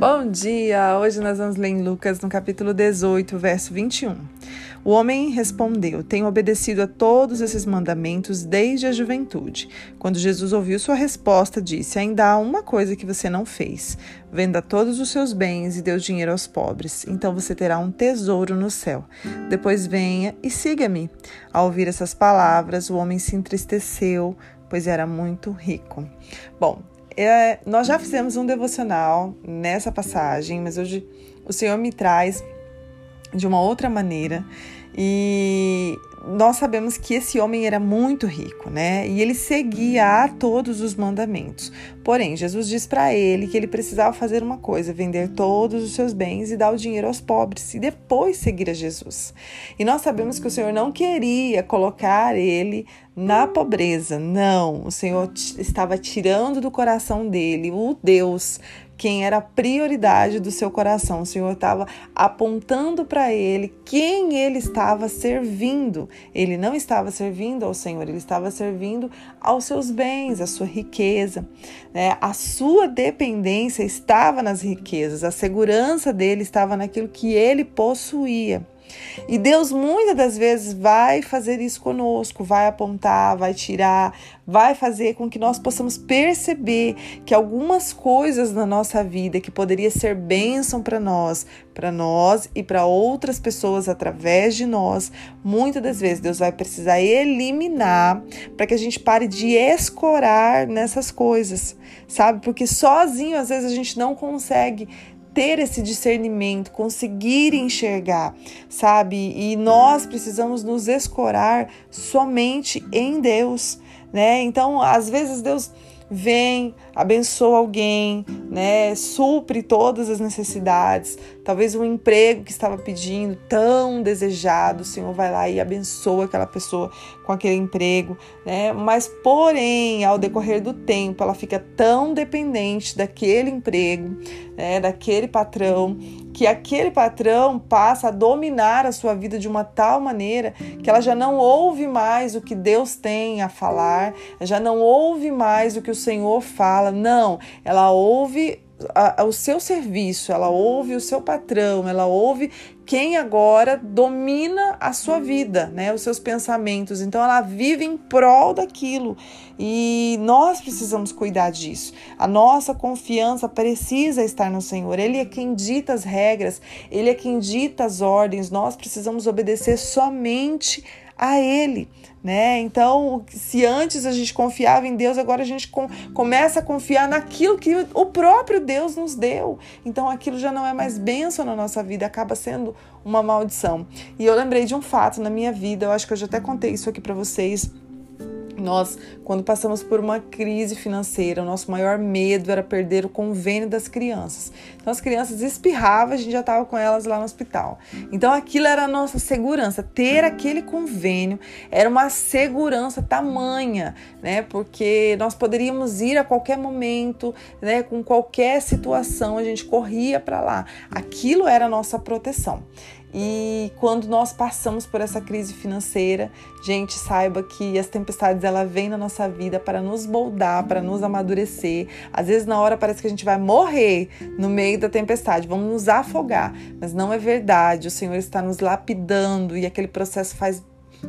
Bom dia! Hoje nós vamos ler em Lucas no capítulo 18, verso 21. O homem respondeu: Tenho obedecido a todos esses mandamentos desde a juventude. Quando Jesus ouviu sua resposta, disse: Ainda há uma coisa que você não fez. Venda todos os seus bens e dê o dinheiro aos pobres. Então você terá um tesouro no céu. Depois venha e siga-me. Ao ouvir essas palavras, o homem se entristeceu, pois era muito rico. Bom, é, nós já fizemos um devocional nessa passagem, mas hoje o Senhor me traz de uma outra maneira. E nós sabemos que esse homem era muito rico, né? E ele seguia a todos os mandamentos. Porém, Jesus diz para ele que ele precisava fazer uma coisa: vender todos os seus bens e dar o dinheiro aos pobres e depois seguir a Jesus. E nós sabemos que o Senhor não queria colocar ele na pobreza. Não, o Senhor estava tirando do coração dele o Deus quem era a prioridade do seu coração. O Senhor estava apontando para ele quem ele estava servindo. Ele não estava servindo ao Senhor, ele estava servindo aos seus bens, à sua riqueza. Né? A sua dependência estava nas riquezas, a segurança dele estava naquilo que ele possuía. E Deus muitas das vezes vai fazer isso conosco, vai apontar, vai tirar, vai fazer com que nós possamos perceber que algumas coisas na nossa vida que poderia ser bênção para nós, para nós e para outras pessoas através de nós, muitas das vezes Deus vai precisar eliminar para que a gente pare de escorar nessas coisas, sabe? Porque sozinho às vezes a gente não consegue ter esse discernimento, conseguir enxergar, sabe? E nós precisamos nos escorar somente em Deus, né? Então, às vezes Deus vem, abençoa alguém, né? Supre todas as necessidades. Talvez um emprego que estava pedindo, tão desejado, o Senhor vai lá e abençoa aquela pessoa com aquele emprego, né? Mas porém, ao decorrer do tempo, ela fica tão dependente daquele emprego, né? daquele patrão, que aquele patrão passa a dominar a sua vida de uma tal maneira que ela já não ouve mais o que Deus tem a falar, já não ouve mais o que o Senhor fala. Não, ela ouve o seu serviço, ela ouve o seu patrão, ela ouve quem agora domina a sua vida, né, os seus pensamentos. Então ela vive em prol daquilo. E nós precisamos cuidar disso. A nossa confiança precisa estar no Senhor. Ele é quem dita as regras, ele é quem dita as ordens. Nós precisamos obedecer somente a Ele, né? Então, se antes a gente confiava em Deus, agora a gente com, começa a confiar naquilo que o próprio Deus nos deu. Então, aquilo já não é mais bênção na nossa vida, acaba sendo uma maldição. E eu lembrei de um fato na minha vida, eu acho que eu já até contei isso aqui para vocês nós, quando passamos por uma crise financeira, o nosso maior medo era perder o convênio das crianças. Então, as crianças espirravam, a gente já estava com elas lá no hospital. Então, aquilo era a nossa segurança. Ter aquele convênio era uma segurança tamanha, né? Porque nós poderíamos ir a qualquer momento, né? Com qualquer situação, a gente corria para lá. Aquilo era a nossa proteção. E quando nós passamos por essa crise financeira, gente, saiba que as tempestades ela vêm na nossa vida para nos moldar, para nos amadurecer. Às vezes na hora parece que a gente vai morrer no meio da tempestade, vamos nos afogar, mas não é verdade. O Senhor está nos lapidando e aquele processo faz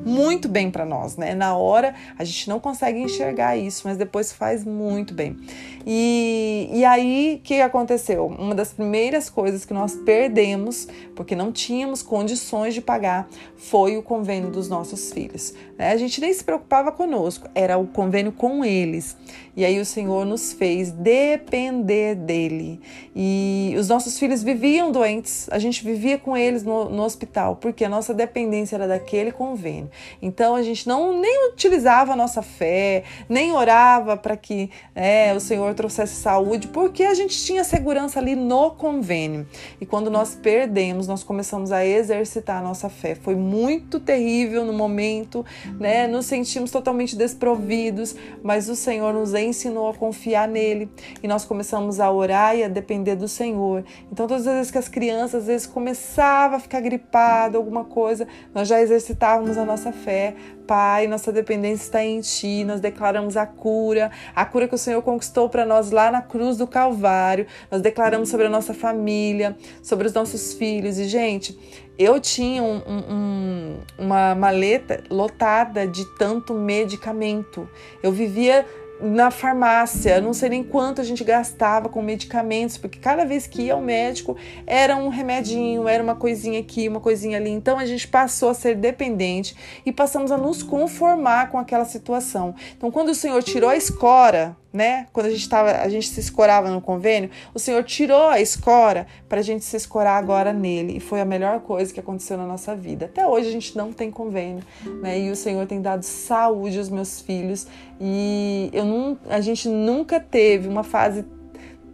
muito bem para nós, né? Na hora a gente não consegue enxergar isso, mas depois faz muito bem. E, e aí, o que aconteceu? Uma das primeiras coisas que nós perdemos, porque não tínhamos condições de pagar, foi o convênio dos nossos filhos. Né? A gente nem se preocupava conosco, era o convênio com eles. E aí o Senhor nos fez depender dele. E os nossos filhos viviam doentes, a gente vivia com eles no, no hospital, porque a nossa dependência era daquele convênio. Então a gente não nem utilizava a nossa fé, nem orava para que é, o Senhor trouxesse saúde, porque a gente tinha segurança ali no convênio. E quando nós perdemos, nós começamos a exercitar a nossa fé. Foi muito terrível no momento, né? Nos sentimos totalmente desprovidos, mas o Senhor nos ensinou a confiar nele e nós começamos a orar e a depender do Senhor. Então, todas as vezes que as crianças às vezes começavam a ficar gripadas, alguma coisa, nós já exercitávamos a nossa fé. Pai, nossa dependência está em Ti. Nós declaramos a cura, a cura que o Senhor conquistou para nós lá na cruz do Calvário. Nós declaramos sobre a nossa família, sobre os nossos filhos. E, gente, eu tinha um, um, uma maleta lotada de tanto medicamento. Eu vivia na farmácia, não sei nem quanto a gente gastava com medicamentos, porque cada vez que ia ao médico era um remedinho, era uma coisinha aqui, uma coisinha ali. Então a gente passou a ser dependente e passamos a nos conformar com aquela situação. Então quando o Senhor tirou a escora né? Quando a gente tava, a gente se escorava no convênio, o Senhor tirou a escora para a gente se escorar agora nele. E foi a melhor coisa que aconteceu na nossa vida. Até hoje a gente não tem convênio, né? E o Senhor tem dado saúde aos meus filhos. E eu não, a gente nunca teve uma fase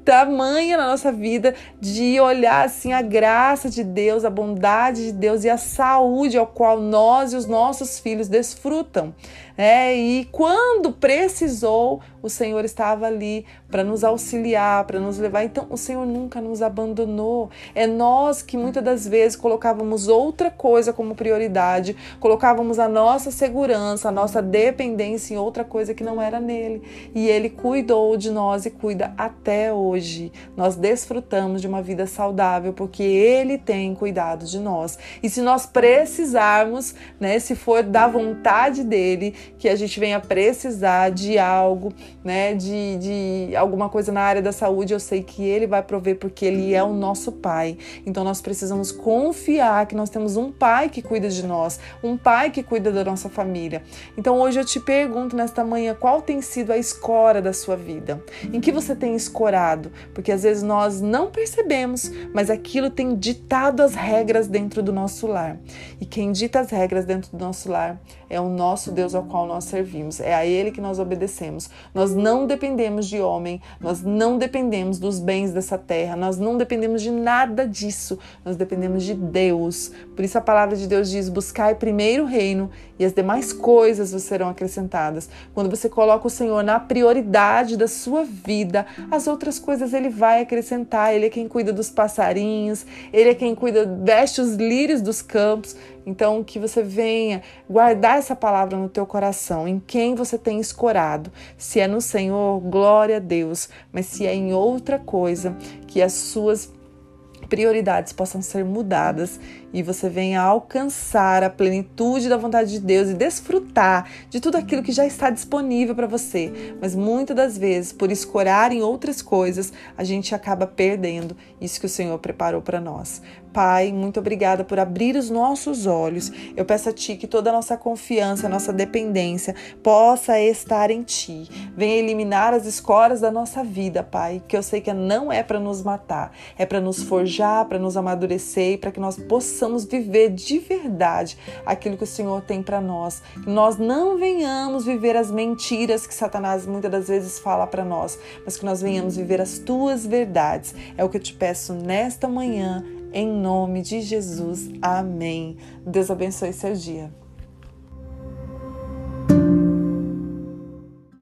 tamanha na nossa vida de olhar assim a graça de Deus, a bondade de Deus e a saúde ao qual nós e os nossos filhos desfrutam. É, e quando precisou, o Senhor estava ali para nos auxiliar, para nos levar. Então, o Senhor nunca nos abandonou. É nós que muitas das vezes colocávamos outra coisa como prioridade, colocávamos a nossa segurança, a nossa dependência em outra coisa que não era nele. E ele cuidou de nós e cuida até hoje. Nós desfrutamos de uma vida saudável porque ele tem cuidado de nós. E se nós precisarmos, né, se for da vontade dele, que a gente venha precisar de algo, né, de, de alguma coisa na área da saúde, eu sei que Ele vai prover porque Ele é o nosso Pai. Então nós precisamos confiar que nós temos um Pai que cuida de nós, um Pai que cuida da nossa família. Então hoje eu te pergunto nesta manhã qual tem sido a escora da sua vida? Em que você tem escorado? Porque às vezes nós não percebemos, mas aquilo tem ditado as regras dentro do nosso lar. E quem dita as regras dentro do nosso lar é o nosso Deus ao qual nós servimos, é a Ele que nós obedecemos. Nós não dependemos de homem, nós não dependemos dos bens dessa terra, nós não dependemos de nada disso, nós dependemos de Deus. Por isso a palavra de Deus diz: buscai primeiro o reino e as demais coisas vos serão acrescentadas. Quando você coloca o Senhor na prioridade da sua vida, as outras coisas Ele vai acrescentar. Ele é quem cuida dos passarinhos, Ele é quem cuida, veste os lírios dos campos. Então, que você venha guardar essa palavra no teu coração, em quem você tem escorado. Se é no Senhor, glória a Deus, mas se é em outra coisa, que as suas prioridades possam ser mudadas e você venha alcançar a plenitude da vontade de Deus e desfrutar de tudo aquilo que já está disponível para você. Mas muitas das vezes, por escorar em outras coisas, a gente acaba perdendo isso que o Senhor preparou para nós. Pai, muito obrigada por abrir os nossos olhos. Eu peço a Ti que toda a nossa confiança, nossa dependência possa estar em Ti. Venha eliminar as escoras da nossa vida, Pai, que eu sei que não é para nos matar, é para nos forjar, para nos amadurecer e para que nós possamos viver de verdade aquilo que o Senhor tem para nós. Que nós não venhamos viver as mentiras que Satanás muitas das vezes fala para nós, mas que nós venhamos viver as Tuas verdades. É o que eu te peço nesta manhã em nome de Jesus. Amém. Deus abençoe seu dia.